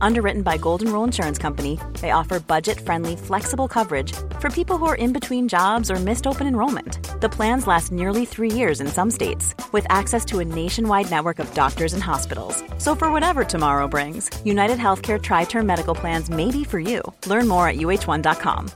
Underwritten by Golden Rule Insurance Company, they offer budget friendly, flexible coverage for people who are in between jobs or missed open enrollment. The plans last nearly three years in some states, with access to a nationwide network of doctors and hospitals. So, for whatever tomorrow brings, United Healthcare Tri Term Medical Plans may be for you. Learn more at uh1.com.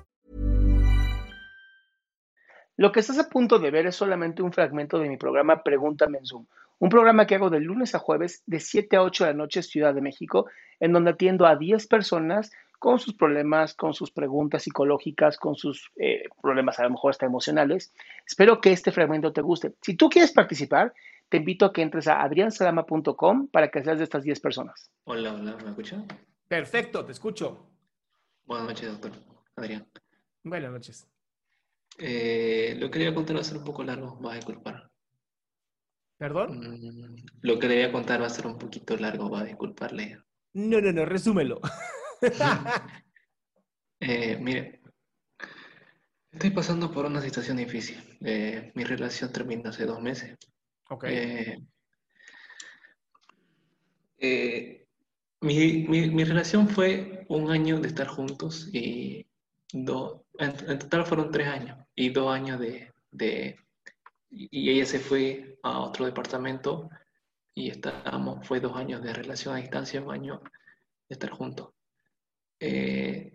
Lo que estás a punto de ver es solamente un fragmento de mi programa Pregúntame en Zoom, un programa que hago de lunes a jueves de 7 a 8 de la noche Ciudad de México, en donde atiendo a 10 personas con sus problemas, con sus preguntas psicológicas, con sus eh, problemas a lo mejor hasta emocionales. Espero que este fragmento te guste. Si tú quieres participar, te invito a que entres a adriansalama.com para que seas de estas 10 personas. Hola, hola, ¿me escuchas? Perfecto, te escucho. Buenas noches, doctor. Adrián. Buenas noches. Eh, lo que le voy a contar va a ser un poco largo, va a disculpar. ¿Perdón? Mm, lo que le voy a contar va a ser un poquito largo, va a disculparle. No, no, no, resúmelo. Eh, mire, estoy pasando por una situación difícil. Eh, mi relación terminó hace dos meses. ok. Eh, eh, mi, mi- mi relación fue un año de estar juntos y dos, en, en total fueron tres años y dos años de, de- y ella se fue a otro departamento y estábamos, fue dos años de relación a distancia, un año de estar juntos. Eh,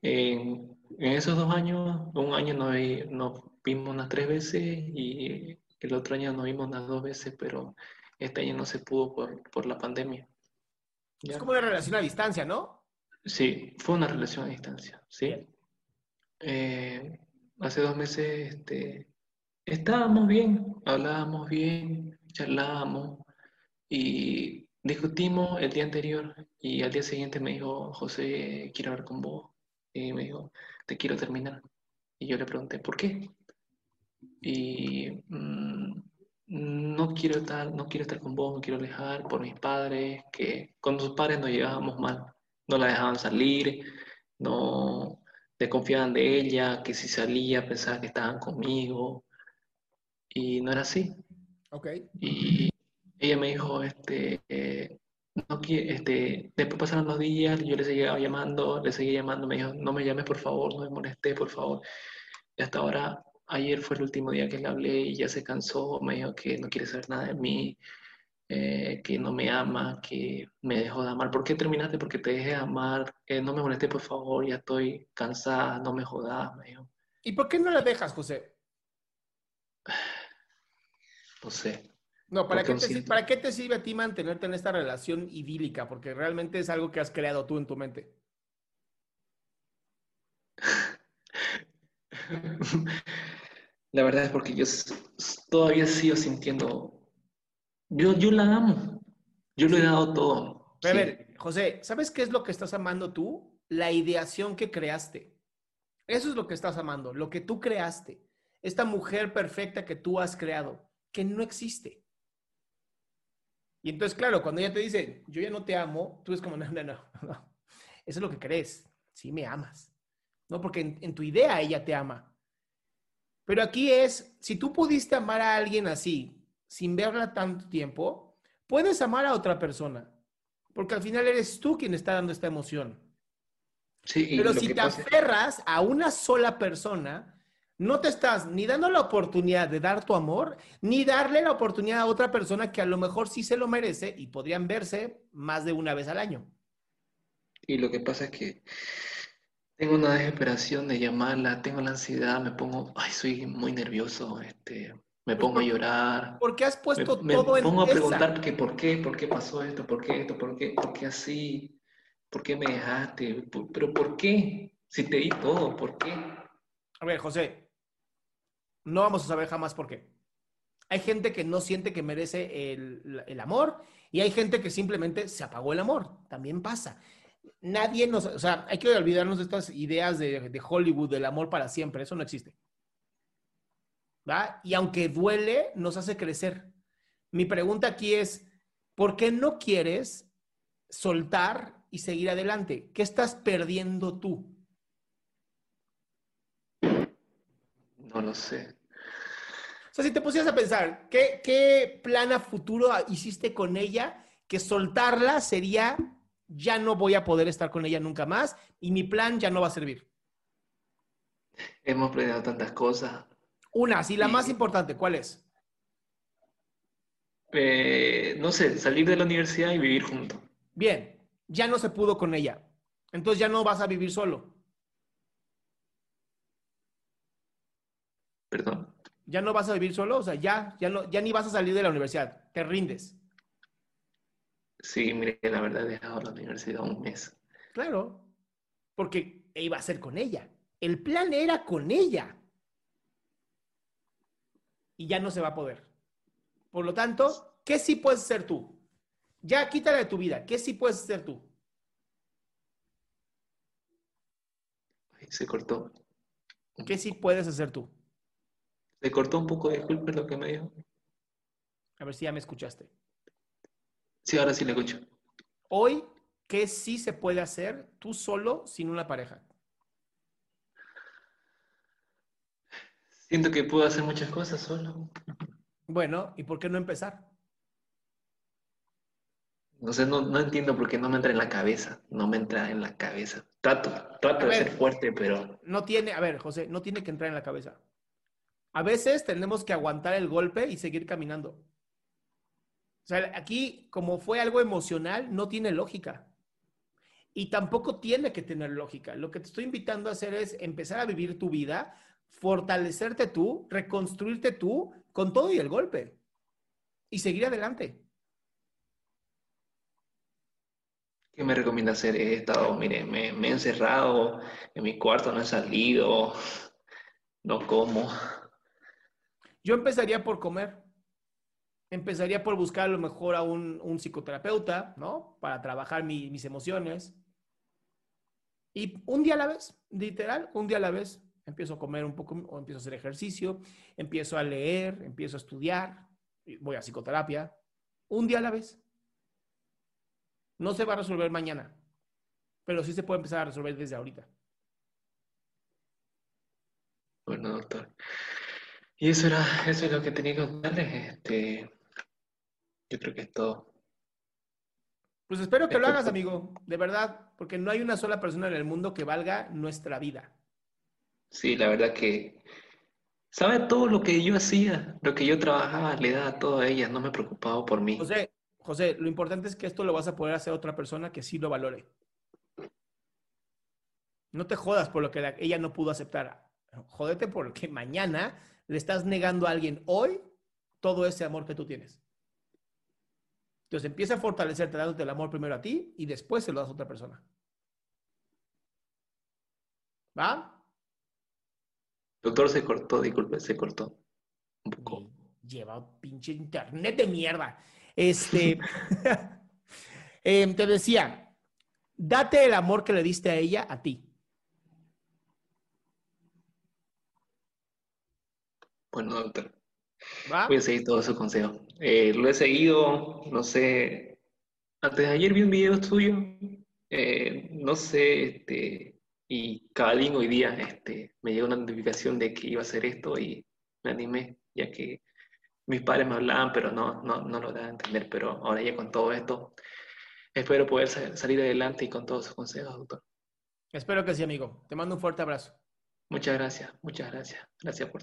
en, en esos dos años, un año nos, nos vimos unas tres veces y el otro año nos vimos unas dos veces, pero este año no se pudo por, por la pandemia. Es como una relación a distancia, ¿no? Sí, fue una relación a distancia, sí. Eh, hace dos meses este, estábamos bien, hablábamos bien, charlábamos y discutimos el día anterior y al día siguiente me dijo, José, quiero hablar con vos. Y me dijo, te quiero terminar. Y yo le pregunté, ¿por qué? Y mm, no quiero estar, no quiero estar con vos, no quiero alejar por mis padres, que con sus padres nos llevábamos mal, no la dejaban salir, no desconfiaban de ella, que si salía pensaba que estaban conmigo, y no era así. Ok. Y ella me dijo, este, eh, no qui- este, después pasaron los días, yo le seguía llamando, le seguía llamando, me dijo, no me llames por favor, no me molestes por favor. Y hasta ahora, ayer fue el último día que le hablé y ya se cansó, me dijo que no quiere saber nada de mí, eh, que no me ama, que me dejó de amar. ¿Por qué terminaste? Porque te dejé de amar, eh, no me molestes por favor, ya estoy cansada, no me jodas, me dijo. ¿Y por qué no la dejas, José? No sé. No, ¿para qué, te, siento- ¿para qué te sirve a ti mantenerte en esta relación idílica? Porque realmente es algo que has creado tú en tu mente. La verdad es porque yo todavía sigo sintiendo. Yo, yo la amo. Yo le he dado todo. Pero a Sí. ver, José, ¿sabes qué es lo que estás amando tú? La ideación que creaste. Eso es lo que estás amando, lo que tú creaste. Esta mujer perfecta que tú has creado, que no existe. Y entonces, claro, cuando ella te dice, yo ya no te amo, tú es como, no, no, no, no. Eso es lo que crees. Sí me amas. No, porque en, en tu idea ella te ama. Pero aquí es, si tú pudiste amar a alguien así, sin verla tanto tiempo, puedes amar a otra persona. Porque al final eres tú quien está dando esta emoción. Sí, Pero si te pasa- aferras a una sola persona, no te estás ni dando la oportunidad de dar tu amor, ni darle la oportunidad a otra persona que a lo mejor sí se lo merece y podrían verse más de una vez al año. Y lo que pasa es que tengo una desesperación de llamarla, tengo la ansiedad, me pongo, ay, soy muy nervioso, este, me pongo a por- llorar, Porque has me, puesto me todo en pongo a preguntar que por qué, por qué pasó esto, por qué esto, por qué, por qué así, por qué me dejaste, Por- pero por qué, si te di todo, ¿por qué? A ver, José, no vamos a saber jamás por qué. Hay gente que no siente que merece el, amor y hay gente que simplemente se apagó el amor. También pasa. Nadie nos, o sea, hay que olvidarnos de estas ideas de, de Hollywood, del amor para siempre. Eso no existe. ¿Va? Y aunque duele, nos hace crecer. Mi pregunta aquí es, ¿por qué no quieres soltar y seguir adelante? ¿Qué estás perdiendo tú? No lo sé. Sea, si te pusieras a pensar, ¿qué, qué plan a futuro hiciste con ella? Que soltarla sería, ya no voy a poder estar con ella nunca más y mi plan ya no va a servir. Hemos planeado tantas cosas. Una, sí, la Sí. más importante, ¿cuál es? Eh, no sé, salir de la universidad y vivir juntos. Bien, ya no se pudo con ella. Entonces ya no vas a vivir solo. Perdón. Ya no vas a vivir solo, o sea, ya, ya, no, ya ni vas a salir de la universidad. Te rindes. Sí, mire, la verdad he dejado la universidad un mes. Claro, porque iba a ser con ella. El plan era con ella. Y ya no se va a poder. Por lo tanto, ¿qué sí puedes hacer tú? Ya quítala de tu vida. ¿Qué sí puedes hacer tú? Se cortó. ¿Qué sí puedes hacer tú? Se cortó un poco, disculpe lo que me dijo. A ver si ya me escuchaste. Sí, ahora sí le escucho. Hoy, ¿qué sí se puede hacer tú solo sin una pareja? Siento que puedo hacer muchas cosas solo. Bueno, ¿y por qué no empezar? No sé, no, no entiendo por qué no me entra en la cabeza. No me entra en la cabeza. Trato, trato A de ver. ser fuerte, pero No tiene, a ver, José, no tiene que entrar en la cabeza. A veces tenemos que aguantar el golpe y seguir caminando. O sea, aquí, como fue algo emocional, no tiene lógica. Y tampoco tiene que tener lógica. Lo que te estoy invitando a hacer es empezar a vivir tu vida, fortalecerte tú, reconstruirte tú con todo y el golpe. Y seguir adelante. ¿qué me recomienda hacer? He estado, mire, me, me he encerrado en mi cuarto, no he salido, no como. Yo empezaría por comer. Empezaría por buscar a lo mejor a un, psicoterapeuta, ¿no? Para trabajar mi- mis emociones. Y un día a la vez, literal, un día a la vez, empiezo a comer un poco, o empiezo a hacer ejercicio, empiezo a leer, empiezo a estudiar, voy a psicoterapia. Un día a la vez. No se va a resolver mañana, pero sí se puede empezar a resolver desde ahorita. Bueno, doctor. Y eso era, eso es lo que tenía que contarles. Este, yo creo que es todo. Pues espero que lo hagas, amigo, de verdad, porque no hay una sola persona en el mundo que valga nuestra vida. Sí, la verdad que sabe todo lo que yo hacía, lo que yo trabajaba, le daba todo a ella, no me preocupaba por mí. José, José, lo importante es que esto lo vas a poder hacer a otra persona que sí lo valore. No te jodas por lo que la- ella no pudo aceptar. Jódete porque mañana le estás negando a alguien hoy todo ese amor que tú tienes. Entonces empieza a fortalecerte dándote el amor primero a ti y después se lo das a otra persona. ¿Va? Doctor se cortó, disculpe, se cortó un poco. Lleva pinche internet de mierda. Este, em, te decía, date el amor que le diste a ella a ti. Bueno, doctor, ¿Va? voy a seguir todos sus consejos. Eh, lo he seguido, no sé, antes de ayer vi un video tuyo, eh, no sé, este, y cada día hoy día este, me llegó una notificación de que iba a hacer esto y me animé, ya que mis padres me hablaban, pero no, no, no lo daban a entender, pero ahora ya con todo esto, espero poder sa- salir adelante y con todos sus consejos, doctor. Espero que sí, amigo. Te mando un fuerte abrazo. Muchas gracias, muchas gracias. Gracias por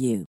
you.